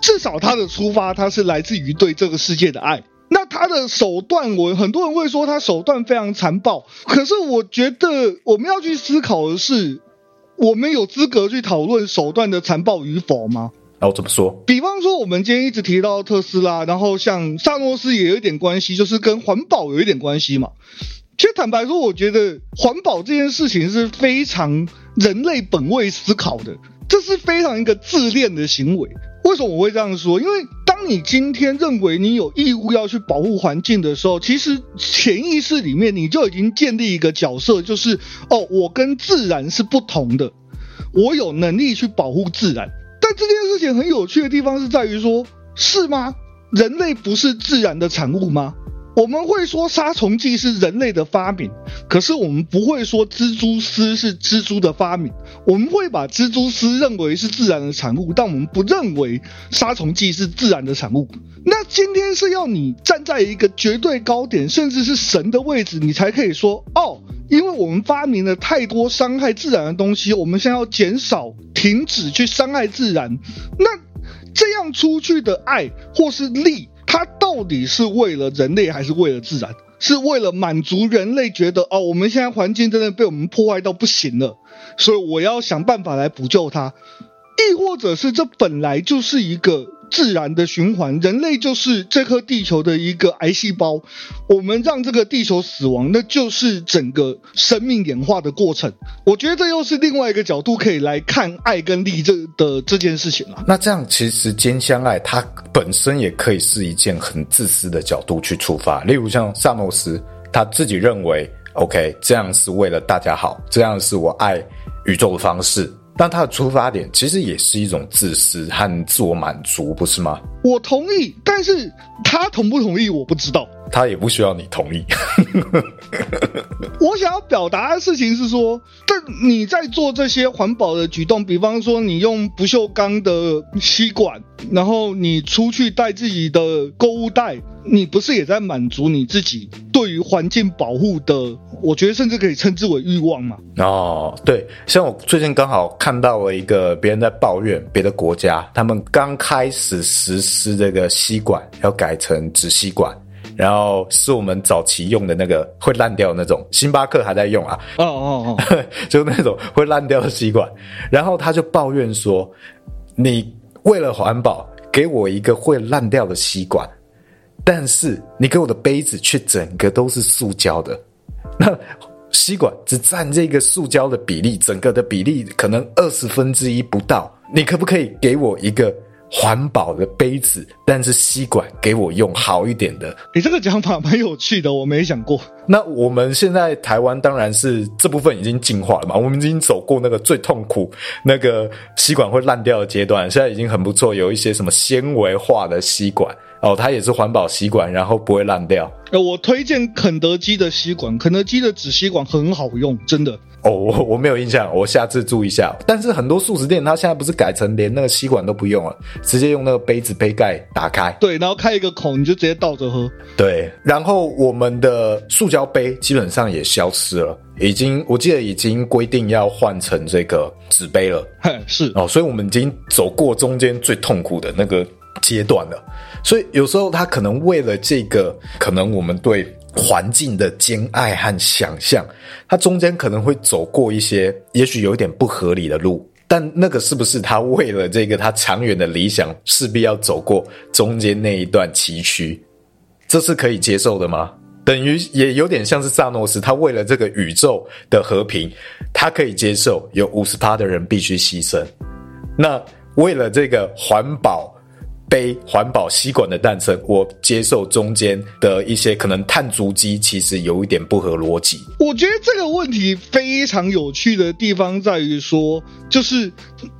至少他的出发，他是来自于对这个世界的爱。那他的手段，我很多人会说他手段非常残暴，可是我觉得我们要去思考的是，我们有资格去讨论手段的残暴与否吗？然后怎么说？比方说，我们今天一直提到特斯拉，然后像萨诺斯也有一点关系，就是跟环保有一点关系嘛。其实坦白说，我觉得环保这件事情是非常人类本位思考的，这是非常一个自恋的行为。为什么我会这样说？因为你今天认为你有义务要去保护环境的时候，其实潜意识里面你就已经建立一个角色，就是哦，我跟自然是不同的，我有能力去保护自然。但这件事情很有趣的地方是在于说，是吗？人类不是自然的产物吗？我们会说杀虫剂是人类的发明，可是我们不会说蜘蛛丝是蜘蛛的发明。我们会把蜘蛛丝认为是自然的产物，但我们不认为杀虫剂是自然的产物。那今天是要你站在一个绝对高点，甚至是神的位置，你才可以说哦，因为我们发明了太多伤害自然的东西，我们现在要减少、停止去伤害自然。那这样出去的爱或是利。它到底是为了人类还是为了自然？是为了满足人类觉得哦，我们现在环境真的被我们破坏到不行了，所以我要想办法来补救它，亦或者是这本来就是一个。自然的循环，人类就是这颗地球的一个癌细胞。我们让这个地球死亡，那就是整个生命演化的过程。我觉得这又是另外一个角度可以来看爱跟利这的这件事情了。那这样其实兼相爱，它本身也可以是一件很自私的角度去出发。例如像萨诺斯，他自己认为，OK，这样是为了大家好，这样是我爱宇宙的方式。但他的出发点其实也是一种自私和自我满足，不是吗？我同意，但是他同不同意我不知道。他也不需要你同意。我想要表达的事情是说，但你在做这些环保的举动，比方说你用不锈钢的吸管，然后你出去带自己的购物袋，你不是也在满足你自己对于环境保护的？我觉得甚至可以称之为欲望嘛。哦，对，像我最近刚好看到了一个别人在抱怨别的国家，他们刚开始实施这个吸管要改成纸吸管。然后是我们早期用的那个会烂掉那种，星巴克还在用啊。哦哦哦，就那种会烂掉的吸管。然后他就抱怨说：“你为了环保，给我一个会烂掉的吸管，但是你给我的杯子却整个都是塑胶的。那吸管只占这个塑胶的比例，整个的比例可能二十分之一不到。你可不可以给我一个？”环保的杯子，但是吸管给我用好一点的。你这个讲法蛮有趣的，我没想过。那我们现在台湾当然是这部分已经进化了嘛，我们已经走过那个最痛苦那个吸管会烂掉的阶段，现在已经很不错，有一些什么纤维化的吸管哦，它也是环保吸管，然后不会烂掉。呃，我推荐肯德基的吸管，肯德基的纸吸管很好用，真的。哦，我 我没有印象，我下次注意一下。但是很多素食店，它现在不是改成连那个吸管都不用了，直接用那个杯子杯盖打开，对，然后开一个孔，你就直接倒着喝。对，然后我们的塑胶杯基本上也消失了，已经我记得已经规定要换成这个纸杯了。哼，是哦，所以我们已经走过中间最痛苦的那个阶段了。所以有时候他可能为了这个，可能我们对。环境的兼爱和想象，它中间可能会走过一些，也许有点不合理的路，但那个是不是他为了这个他长远的理想，势必要走过中间那一段崎岖？这是可以接受的吗？等于也有点像是萨诺斯，他为了这个宇宙的和平，他可以接受有五十趴的人必须牺牲。那为了这个环保。杯环保吸管的诞生，我接受中间的一些可能碳足迹，其实有一点不合逻辑。我觉得这个问题非常有趣的地方在于说，就是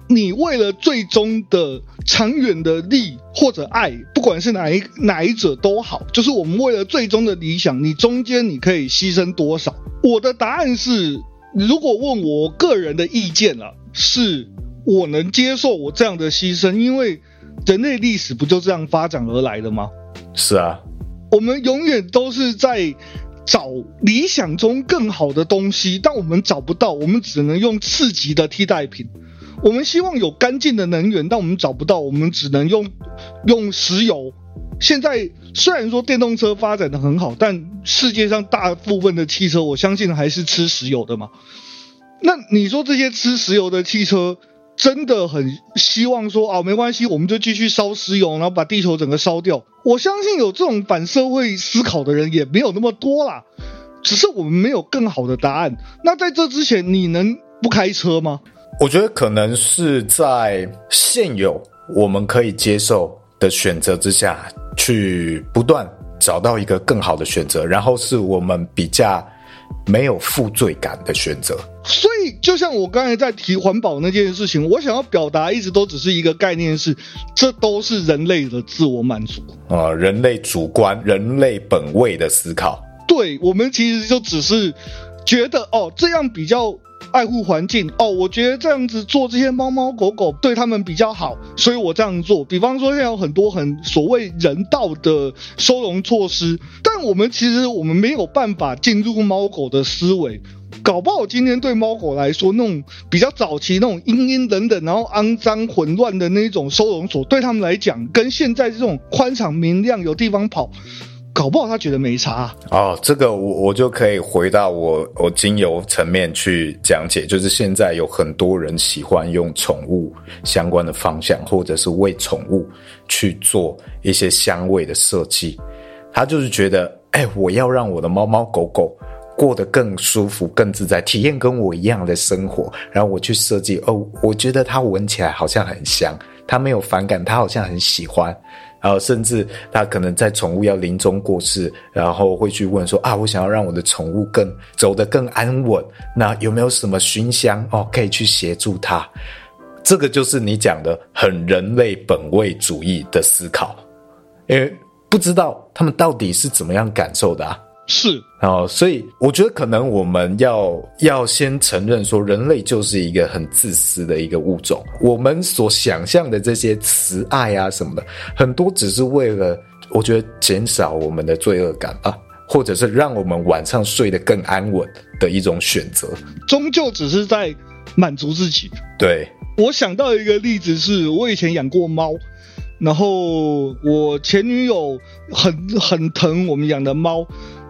你为了最终的长远的利或者爱，不管是哪一哪一者都好，就是我们为了最终的理想，你中间你可以牺牲多少？我的答案是，如果问我个人的意见啊，是我能接受我这样的牺牲，因为。人类历史不就这样发展而来的吗？是啊，我们永远都是在找理想中更好的东西，但我们找不到，我们只能用次级的替代品。我们希望有干净的能源，但我们找不到，我们只能用用石油。现在虽然说电动车发展的很好，但世界上大部分的汽车，我相信还是吃石油的嘛。那你说这些吃石油的汽车？真的很希望说啊，没关系，我们就继续烧石油，然后把地球整个烧掉。我相信有这种反社会思考的人也没有那么多啦，只是我们没有更好的答案。那在这之前，你能不开车吗？我觉得可能是在现有我们可以接受的选择之下去不断找到一个更好的选择，然后是我们比较没有负罪感的选择。所以，就像我刚才在提环保那件事情，我想要表达一直都只是一个概念是，这都是人类的自我满足啊、呃，人类主观、人类本位的思考。对，我们其实就只是觉得哦，这样比较爱护环境哦，我觉得这样子做这些猫猫狗狗对他们比较好，所以我这样做。比方说，现在有很多很所谓人道的收容措施，但我们其实我们没有办法进入猫狗的思维。搞不好今天对猫狗来说，那种比较早期那种阴阴冷冷，然后肮脏混乱的那种收容所，对他们来讲，跟现在这种宽敞明亮有地方跑。搞不好他觉得没差啊。哦，这个我我就可以回到我我精油层面去讲解，就是现在有很多人喜欢用宠物相关的方向，或者是为宠物去做一些香味的设计。他就是觉得，哎，我要让我的猫猫狗狗过得更舒服、更自在，体验跟我一样的生活。然后我去设计，哦，我觉得它闻起来好像很香，它没有反感，它好像很喜欢。然后甚至他可能在宠物要临终过世，然后会去问说啊，我想要让我的宠物更走得更安稳，那有没有什么熏香哦，可以去协助他？这个就是你讲的很人类本位主义的思考，因为不知道他们到底是怎么样感受的啊。是哦，所以我觉得可能我们要要先承认说，人类就是一个很自私的一个物种。我们所想象的这些慈爱啊什么的，很多只是为了我觉得减少我们的罪恶感啊，或者是让我们晚上睡得更安稳的一种选择。终究只是在满足自己。对，我想到一个例子是，我以前养过猫，然后我前女友很很疼我们养的猫。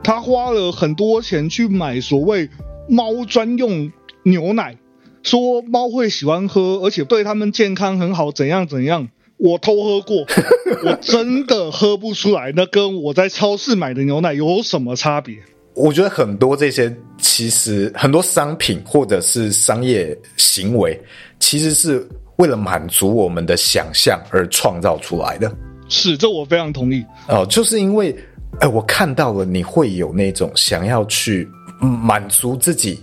他花了很多钱去买所谓猫专用牛奶，说猫会喜欢喝，而且对他们健康很好，怎样怎样。我偷喝过，我真的喝不出来，那跟我在超市买的牛奶有什么差别？我觉得很多这些其实很多商品或者是商业行为，其实是为了满足我们的想象而创造出来的。是，这我非常同意。哦，就是因为。哎，我看到了，你会有那种想要去满足自己，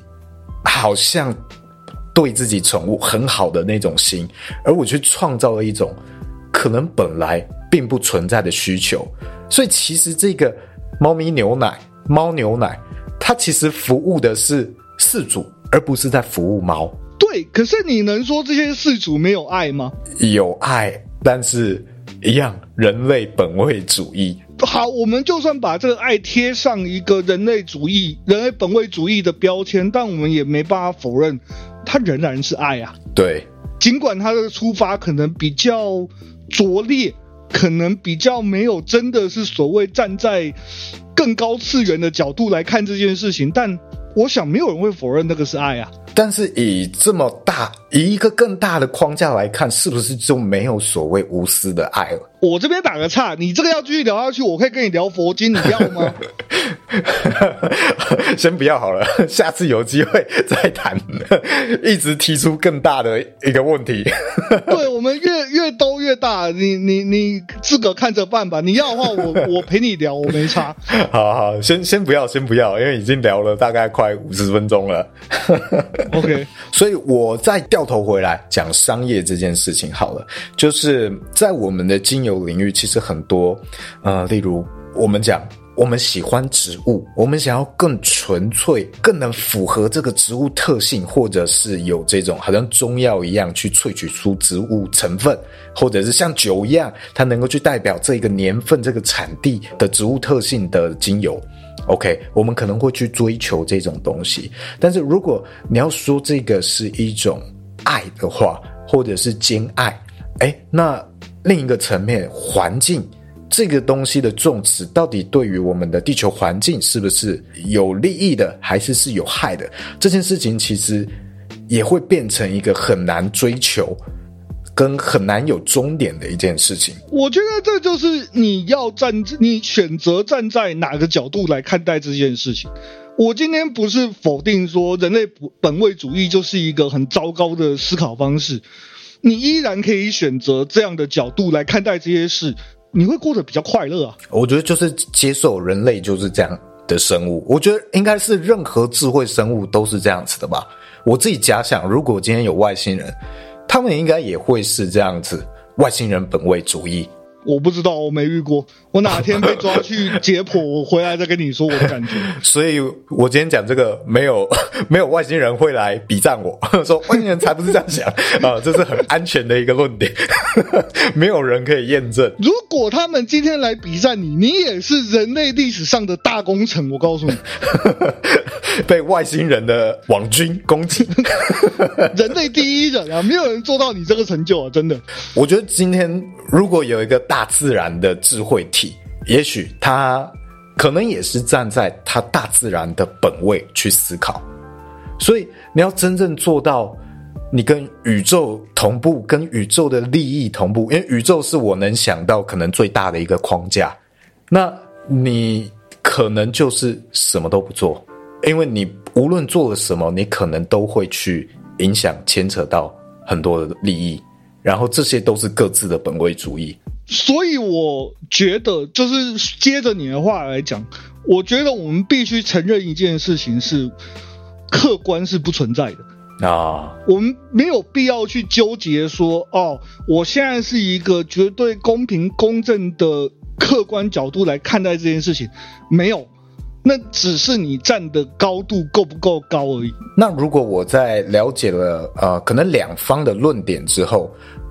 好像对自己宠物很好的那种心，而我去创造了一种可能本来并不存在的需求。所以，其实这个猫咪牛奶、猫牛奶，它其实服务的是饲主，而不是在服务猫。对，可是你能说这些饲主没有爱吗？有爱，但是一样，人类本位主义。好，我们就算把这个爱贴上一个人类主义、人类本位主义的标签，但我们也没办法否认，它仍然是爱啊。对，尽管它的出发可能比较拙劣，可能比较没有真的是所谓站在更高次元的角度来看这件事情，但我想没有人会否认那个是爱啊。但是以这么大，以一个更大的框架来看，是不是就没有所谓无私的爱了？我这边打个岔，你这个要继续聊下去，我可以跟你聊佛经，你要吗？先不要好了，下次有机会再谈。一直提出更大的一个问题。对，我们越越兜越大，你你你自个看着办吧。你要的话我，我 我陪你聊，我没差。好好，先先不要，先不要，因为已经聊了大概快五十分钟了。OK，所以我再掉头回来讲商业这件事情好了，就是在我们的精油领域，其实很多，呃，例如我们讲，我们喜欢植物，我们想要更纯粹、更能符合这个植物特性，或者是有这种好像中药一样去萃取出植物成分，或者是像酒一样，它能够去代表这个年份、这个产地的植物特性的精油。OK，我们可能会去追求这种东西，但是如果你要说这个是一种爱的话，或者是兼爱，诶，那另一个层面，环境这个东西的种植，到底对于我们的地球环境是不是有利益的，还是是有害的？这件事情其实也会变成一个很难追求。跟很难有终点的一件事情，我觉得这就是你要站，你选择站在哪个角度来看待这件事情。我今天不是否定说人类本位主义就是一个很糟糕的思考方式，你依然可以选择这样的角度来看待这些事，你会过得比较快乐啊。我觉得就是接受人类就是这样的生物，我觉得应该是任何智慧生物都是这样子的吧。我自己假想，如果今天有外星人，他们应该也会是这样子，外星人本位主义。我不知道，我没遇过。我哪天被抓去解剖，我回来再跟你说我的感觉。所以我今天讲这个，没有 没有外星人会来比战我，说外星人才不是这样想啊，这是很安全的一个论点，没有人可以验证。如果他们今天来比战你，你也是人类历史上的大功臣。我告诉你，被外星人的网军攻击，人类第一人啊，没有人做到你这个成就啊，真的。我觉得今天如果有一个大大自然的智慧体。也许他可能也是站在他大自然的本位去思考，所以你要真正做到你跟宇宙同步，跟宇宙的利益同步，因为宇宙是我能想到可能最大的一个框架，那你可能就是什么都不做，因为你无论做了什么，你可能都会去影响、牵扯到很多的利益，然后这些都是各自的本位主义。所以我觉得，就是接着你的话来讲，我觉得我们必须承认一件事情是，客观是不存在的啊。我们没有必要去纠结说，哦，我现在是一个绝对公平公正的客观角度来看待这件事情，没有，那只是你站的高度够不够高而已。那如果我在了解了呃，可能两方的论点之后，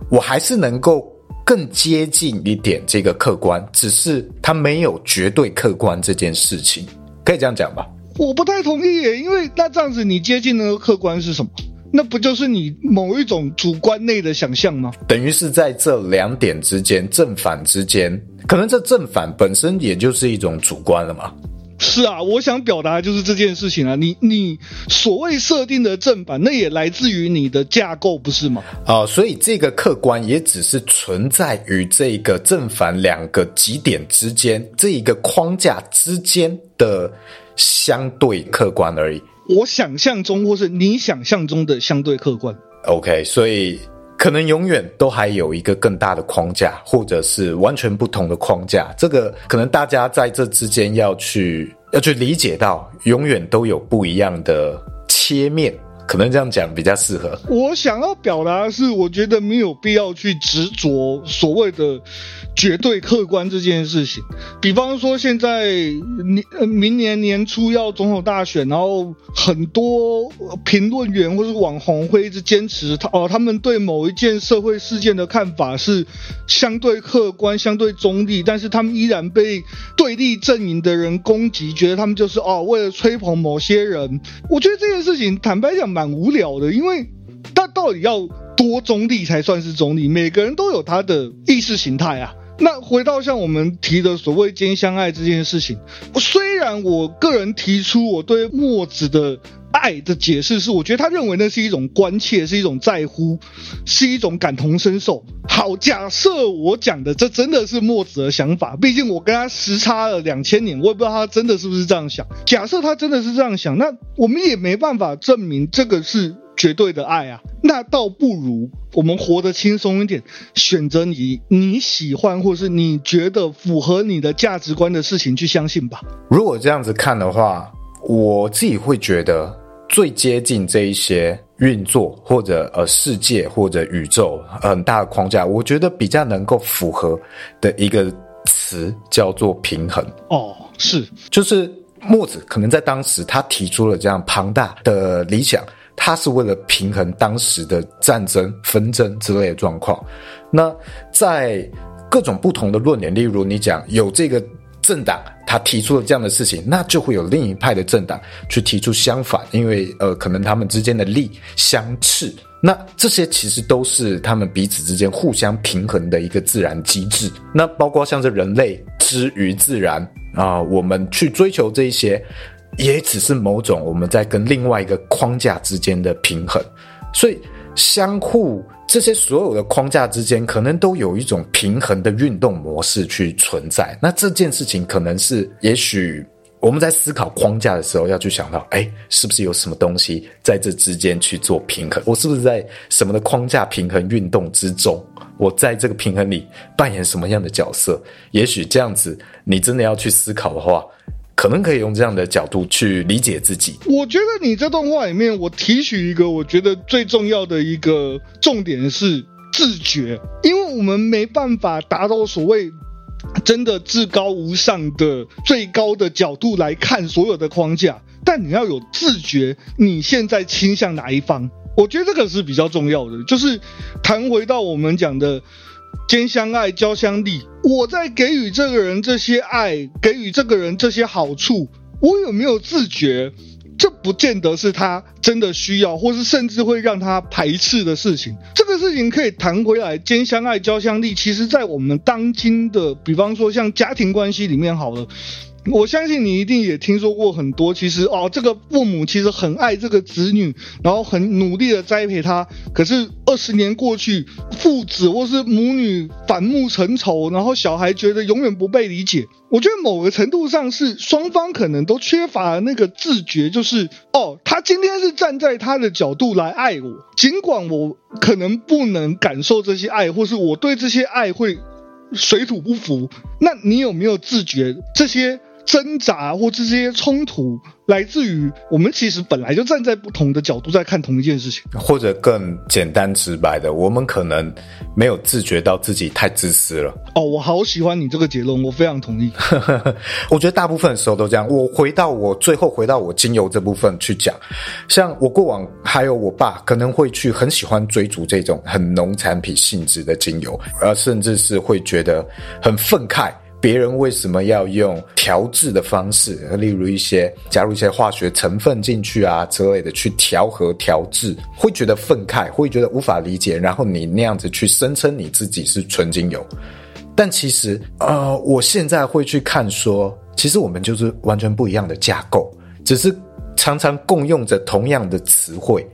我还是能够。更接近一点这个客观，只是它没有绝对客观这件事情，可以这样讲吧？我不太同意耶，因为那这样子你接近那个客观是什么？那不就是你某一种主观内的想象吗？等于是在这两点之间，正反之间，可能这正反本身也就是一种主观了嘛。是啊，我想表达的就是这件事情啊。你你所谓设定的正反，那也来自于你的架构，不是吗？啊、呃，所以这个客观也只是存在于这个正反两个极点之间，这一个框架之间的相对客观而已。我想象中，或是你想象中的相对客观。OK，所以可能永远都还有一个更大的框架，或者是完全不同的框架。这个可能大家在这之间要去。要去理解到，永远都有不一样的切面，可能这样讲比较适合。我想要表达的是，我觉得没有必要去执着所谓的。绝对客观这件事情，比方说现在年明年年初要总统大选，然后很多评论员或者网红会一直坚持他哦，他们对某一件社会事件的看法是相对客观、相对中立，但是他们依然被对立阵营的人攻击，觉得他们就是哦为了吹捧某些人。我觉得这件事情坦白讲蛮无聊的，因为他到底要多中立才算是中立？每个人都有他的意识形态啊。那回到像我们提的所谓间相爱这件事情，虽然我个人提出我对墨子的爱的解释是，我觉得他认为那是一种关切，是一种在乎，是一种感同身受。好，假设我讲的这真的是墨子的想法，毕竟我跟他时差了两千年，我也不知道他真的是不是这样想。假设他真的是这样想，那我们也没办法证明这个是。绝对的爱啊，那倒不如我们活得轻松一点，选择你你喜欢或是你觉得符合你的价值观的事情去相信吧。如果这样子看的话，我自己会觉得最接近这一些运作或者呃世界或者宇宙很大的框架，我觉得比较能够符合的一个词叫做平衡。哦，是，就是墨子可能在当时他提出了这样庞大的理想。他是为了平衡当时的战争、纷争之类的状况。那在各种不同的论点，例如你讲有这个政党，他提出了这样的事情，那就会有另一派的政党去提出相反，因为呃，可能他们之间的利相斥。那这些其实都是他们彼此之间互相平衡的一个自然机制。那包括像是人类之于自然啊、我们去追求这一些。也只是某种我们在跟另外一个框架之间的平衡，所以相互这些所有的框架之间，可能都有一种平衡的运动模式去存在。那这件事情可能是，也许我们在思考框架的时候，要去想到，哎，是不是有什么东西在这之间去做平衡？我是不是在什么的框架平衡运动之中？我在这个平衡里扮演什么样的角色？也许这样子，你真的要去思考的话，可能可以用这样的角度去理解自己。我觉得你这段话里面，我提取一个我觉得最重要的一个重点是自觉，因为我们没办法达到所谓。真的至高无上的最高的角度来看所有的框架，但你要有自觉，你现在倾向哪一方？我觉得这个是比较重要的。就是谈回到我们讲的兼相爱、交相利，我在给予这个人这些爱，给予这个人这些好处，我有没有自觉？这不见得是他真的需要，或是甚至会让他排斥的事情。这个事情可以谈回来，兼相爱、交相利。其实，在我们当今的，比方说像家庭关系里面，好了。我相信你一定也听说过很多，其实哦，这个父母其实很爱这个子女，然后很努力的栽培他。可是二十年过去，父子或是母女反目成仇，然后小孩觉得永远不被理解。我觉得某个程度上是双方可能都缺乏了那个自觉，就是哦，他今天是站在他的角度来爱我，尽管我可能不能感受这些爱，或是我对这些爱会水土不服。那你有没有自觉这些？挣扎或这些冲突来自于我们其实本来就站在不同的角度在看同一件事情，或者更简单直白的，我们可能没有自觉到自己太自私了。哦，我好喜欢你这个结论，我非常同意。我觉得大部分的时候都这样。我回到我最后回到我精油这部分去讲，像我过往还有我爸可能会去很喜欢追逐这种很农产品性质的精油，而甚至是会觉得很愤慨。别人为什么要用调制的方式，例如一些加入一些化学成分进去啊之类的去调和调制，会觉得愤慨，会觉得无法理解。然后你那样子去声称你自己是纯精油，但其实，呃，我现在会去看说，其实我们就是完全不一样的架构，只是常常共用着同样的词汇，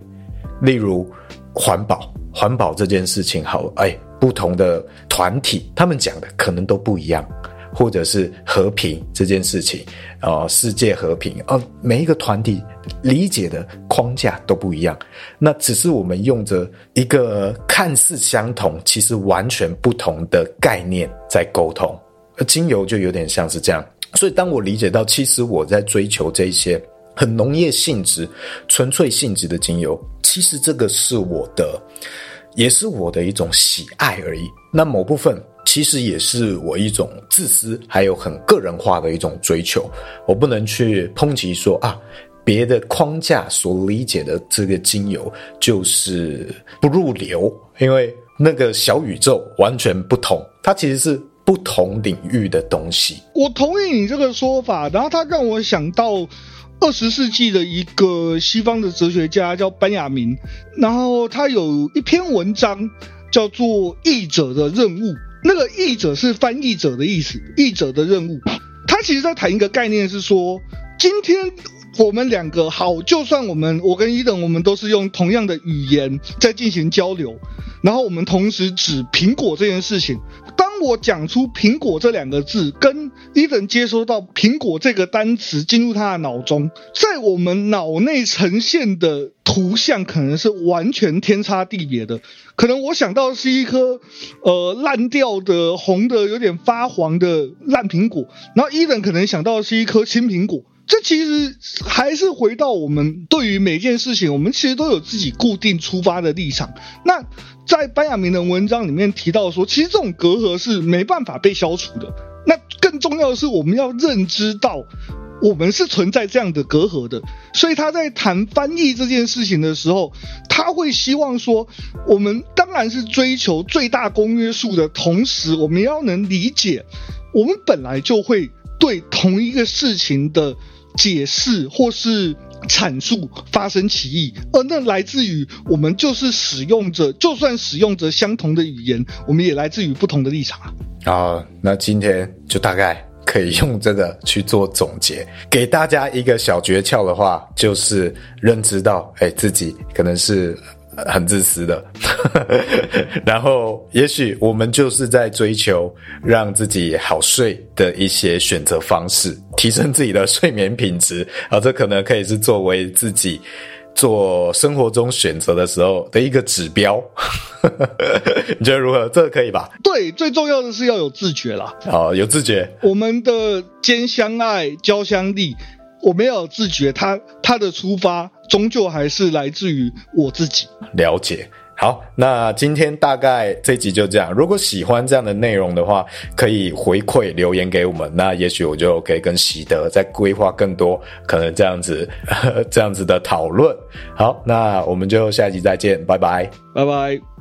例如环保，环保这件事情好，哎，不同的团体他们讲的可能都不一样。或者是和平这件事情，呃，世界和平，呃，每一个团体理解的框架都不一样，那只是我们用着一个看似相同，其实完全不同的概念在沟通。而精油就有点像是这样，所以当我理解到，其实我在追求这些很农业性质、纯粹性质的精油，其实这个是我的，也是我的一种喜爱而已。那某部分。其实也是我一种自私，还有很个人化的一种追求。我不能去抨击说啊，别的框架所理解的这个精油就是不入流，因为那个小宇宙完全不同，它其实是不同领域的东西。我同意你这个说法，然后它让我想到二十世纪的一个西方的哲学家叫班雅明，然后他有一篇文章叫做《译者的任务》。那个译者是翻译者的意思，译者的任务，他其实在谈一个概念是说，今天我们两个好，就算我们我跟伊等，我们都是用同样的语言在进行交流，然后我们同时指苹果这件事情。我讲出“苹果”这两个字，跟伊人接收到“苹果”这个单词进入他的脑中，在我们脑内呈现的图像可能是完全天差地别的。可能我想到是一颗呃烂掉的、红的、有点发黄的烂苹果，然后伊人可能想到是一颗青苹果。这其实还是回到我们对于每件事情，我们其实都有自己固定出发的立场。那在班亚明的文章里面提到说，其实这种隔阂是没办法被消除的。那更重要的是，我们要认知到我们是存在这样的隔阂的。所以他在谈翻译这件事情的时候，他会希望说，我们当然是追求最大公约数的同时，我们要能理解，我们本来就会对同一个事情的。解释或是阐述发生歧义，而那来自于我们就是使用者，就算使用者相同的语言，我们也来自于不同的立场啊。好，那今天就大概可以用这个去做总结，给大家一个小诀窍的话，就是认知到，哎，自己可能是很自私的。然后，也许我们就是在追求让自己好睡的一些选择方式，提升自己的睡眠品质。啊，这可能可以是作为自己做生活中选择的时候的一个指标。你觉得如何？这个可以吧？对，最重要的是要有自觉啦。好，有自觉。我们的兼相爱、交相利。我没有自觉，他他的出发终究还是来自于我自己。了解，好，那今天大概这集就这样。如果喜欢这样的内容的话，可以回馈留言给我们，那也许我就可以跟喜德再规划更多可能这样子呵呵 这样子的讨论。好，那我们就下集再见，拜拜，拜拜。